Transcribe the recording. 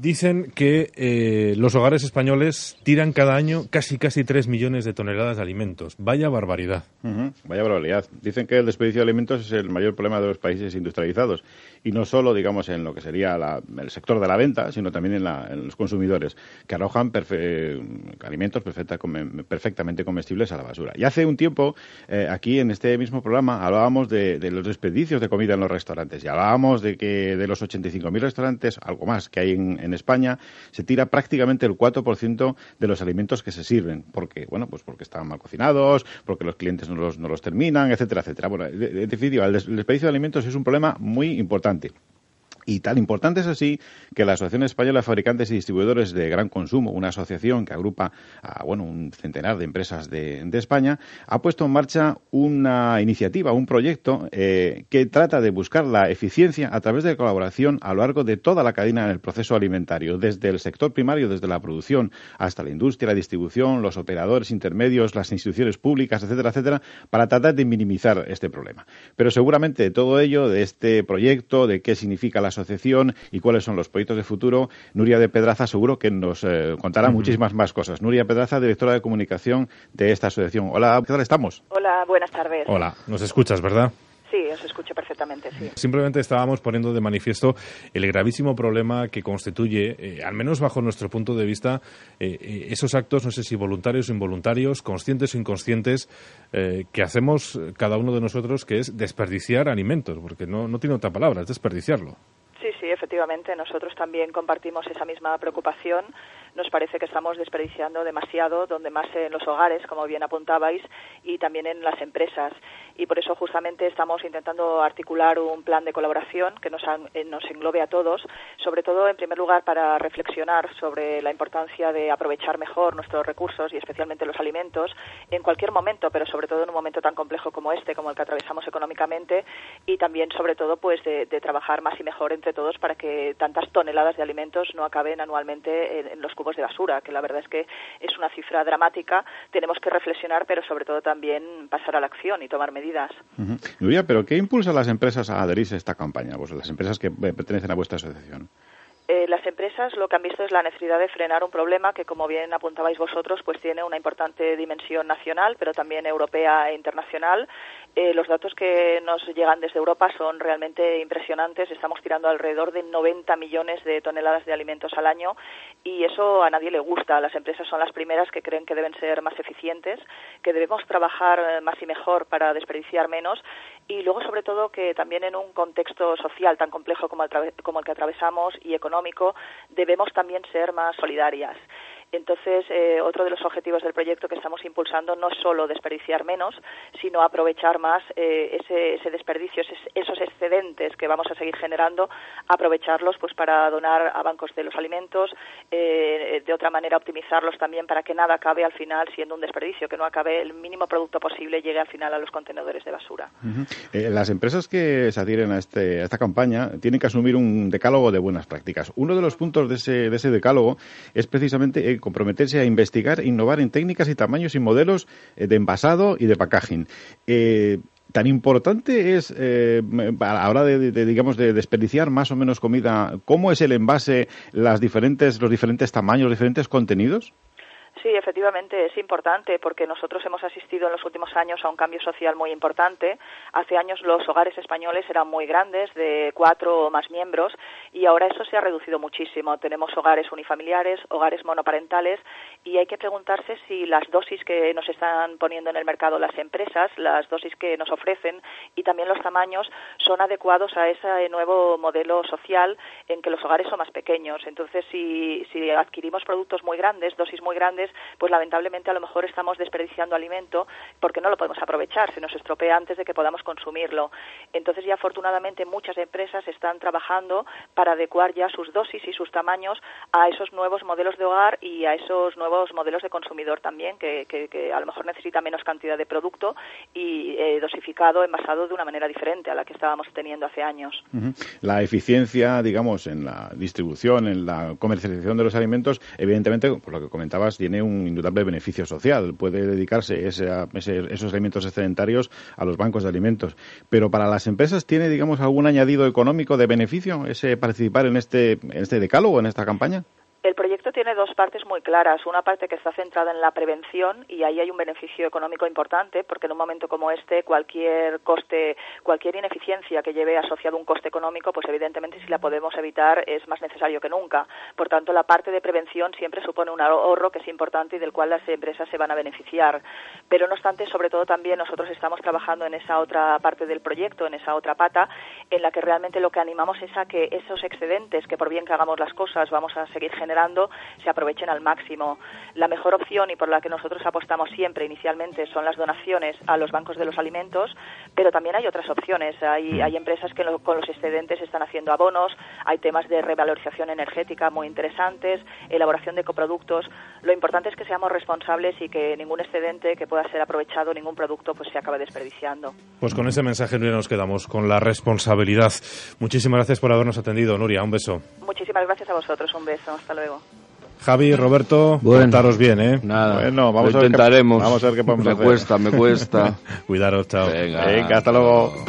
dicen que eh, los hogares españoles tiran cada año casi casi 3 millones de toneladas de alimentos. Vaya barbaridad. Vaya barbaridad. Dicen que el desperdicio de alimentos es el mayor problema de los países industrializados. Y no solo, digamos, en lo que sería el sector de la venta, sino también en, los consumidores, que arrojan alimentos perfectamente comestibles a la basura. Y hace un tiempo, eh, aquí en este mismo programa, hablábamos de, de los desperdicios de comida en los restaurantes. Y hablábamos de que de los 85.000 restaurantes, algo más que hay en, España, se tira prácticamente el 4% de los alimentos que se sirven. porque Bueno, pues porque están mal cocinados, porque los clientes no los, no los terminan, etcétera, etcétera. Bueno, en definitiva, el desperdicio de alimentos es un problema muy importante. Y tan importante es así que la Asociación Española de Fabricantes y Distribuidores de Gran Consumo, una asociación que agrupa a bueno, un centenar de empresas de, España, ha puesto en marcha una iniciativa, un proyecto eh, que trata de buscar la eficiencia a través de colaboración a lo largo de toda la cadena en el proceso alimentario, desde el sector primario, desde la producción hasta la industria, la distribución, los operadores intermedios, las instituciones públicas, etcétera, etcétera, para tratar de minimizar este problema. Pero seguramente de todo ello, de este proyecto, de qué significa la asociación y cuáles son los proyectos de futuro, Nuria de Pedraza seguro que nos eh, contará muchísimas más cosas. Nuria Pedraza, directora de comunicación de esta asociación. Hola, ¿qué tal estamos? Hola, buenas tardes. Hola, nos escuchas, ¿verdad? Sí, os escucho perfectamente, sí. Simplemente estábamos poniendo de manifiesto el gravísimo problema que constituye, eh, al menos bajo nuestro punto de vista, eh, esos actos, no sé si voluntarios o involuntarios, conscientes o inconscientes, que hacemos cada uno de nosotros, que es desperdiciar alimentos, porque no, no tiene otra palabra, es desperdiciarlo. Sí, sí, efectivamente. Nosotros también compartimos esa misma preocupación. Nos parece que estamos desperdiciando demasiado, donde más en los hogares, como bien apuntabais, y también en las empresas. Y por eso justamente estamos intentando articular un plan de colaboración que nos, eh, nos englobe a todos, sobre todo, en primer lugar, para reflexionar sobre la importancia de aprovechar mejor nuestros recursos y especialmente los alimentos en cualquier momento, pero sobre todo en un momento tan complejo como este, como el que atravesamos económicamente, y también, sobre todo, pues de, trabajar más y mejor entre todos para que tantas toneladas de alimentos no acaben anualmente en, los cubos de basura, que la verdad es que es una cifra dramática. Tenemos que reflexionar, pero sobre todo también pasar a la acción y tomar medidas. Nuria, ¿pero qué impulsa a las empresas a adherirse a esta campaña? Pues las empresas que eh, pertenecen a vuestra asociación. Eh, las empresas lo que han visto es la necesidad de frenar un problema que, como bien apuntabais vosotros, pues tiene una importante dimensión nacional, pero también europea e internacional. Eh, los datos que nos llegan desde Europa son realmente impresionantes. Estamos tirando alrededor de 90 millones de toneladas de alimentos al año y eso a nadie le gusta. Las empresas son las primeras que creen que deben ser más eficientes, que debemos trabajar eh, más y mejor para desperdiciar menos y luego, sobre todo, que también en un contexto social tan complejo como el, como el que atravesamos y económico, debemos también ser más solidarias. Entonces, eh, otro de los objetivos del proyecto que estamos impulsando no es solo desperdiciar menos, sino aprovechar más eh, ese, desperdicio, esos excedentes que vamos a seguir generando, aprovecharlos pues para donar a bancos de los alimentos, eh, de otra manera optimizarlos también para que nada acabe al final siendo un desperdicio, que no acabe el mínimo producto posible llegue al final a los contenedores de basura. las empresas que se adhieren a, este, esta campaña tienen que asumir un decálogo de buenas prácticas. Uno de los puntos de ese, de ese decálogo es precisamente comprometerse a investigar, innovar en técnicas y tamaños y modelos eh, de envasado y de packaging. Eh, tan importante es eh, a la hora de, digamos de desperdiciar más o menos comida cómo es el envase las diferentes los diferentes tamaños los diferentes contenidos Sí, efectivamente es importante porque nosotros hemos asistido en los últimos años a un cambio social muy importante. Hace años los hogares españoles eran muy grandes, de cuatro o más miembros, y ahora eso se ha reducido muchísimo. Tenemos hogares unifamiliares, hogares monoparentales, y hay que preguntarse si las dosis que nos están poniendo en el mercado las empresas, las dosis que nos ofrecen y también los tamaños son adecuados a ese nuevo modelo social en que los hogares son más pequeños. Entonces, si, si adquirimos productos muy grandes, dosis muy grandes, pues lamentablemente a lo mejor estamos desperdiciando alimento porque no lo podemos aprovechar, se nos estropea antes de que podamos consumirlo. Entonces ya afortunadamente muchas empresas están trabajando para adecuar ya sus dosis y sus tamaños a esos nuevos modelos de hogar y a esos nuevos modelos de consumidor también, que, a lo mejor necesita menos cantidad de producto y eh, dosificado, envasado de una manera diferente a la que estábamos teniendo hace años. La eficiencia, digamos, en la distribución, en la comercialización de los alimentos, evidentemente, por lo que comentabas, tiene tiene un indudable beneficio social. Puede dedicarse esos alimentos excedentarios a los bancos de alimentos. Pero para las empresas, ¿tiene, digamos, algún añadido económico de beneficio ese participar en este, en este decálogo, en esta campaña? El proyecto tiene dos partes muy claras. Una parte que está centrada en la prevención y ahí hay un beneficio económico importante porque en un momento como este cualquier coste, cualquier ineficiencia que lleve asociado un coste económico, pues evidentemente si la podemos evitar es más necesario que nunca. Por tanto, la parte de prevención siempre supone un ahorro que es importante y del cual las empresas se van a beneficiar. Pero no obstante, sobre todo también nosotros estamos trabajando en esa otra parte del proyecto, en esa otra pata, en la que realmente lo que animamos es a que esos excedentes, que por bien que hagamos las cosas vamos a seguir generando se aprovechen al máximo. La mejor opción y por la que nosotros apostamos siempre inicialmente son las donaciones a los bancos de los alimentos, pero también hay otras opciones. Hay, mm. hay empresas que con los excedentes están haciendo abonos, hay temas de revalorización energética muy interesantes, elaboración de coproductos. Lo importante es que seamos responsables y que ningún excedente que pueda ser aprovechado, ningún producto, pues se acabe desperdiciando. Pues con ese mensaje, Nuria, nos quedamos con la responsabilidad. Muchísimas gracias por habernos atendido, Nuria. Un beso. Muchísimas gracias a vosotros. Un beso. Hasta luego. Javi, Roberto, bueno, bien, ¿eh? Nada, bueno, vamos a intentaremos. vamos a ver qué podemos me hacer. Me cuesta, me cuesta. Cuidaros, chao. Venga, hasta luego.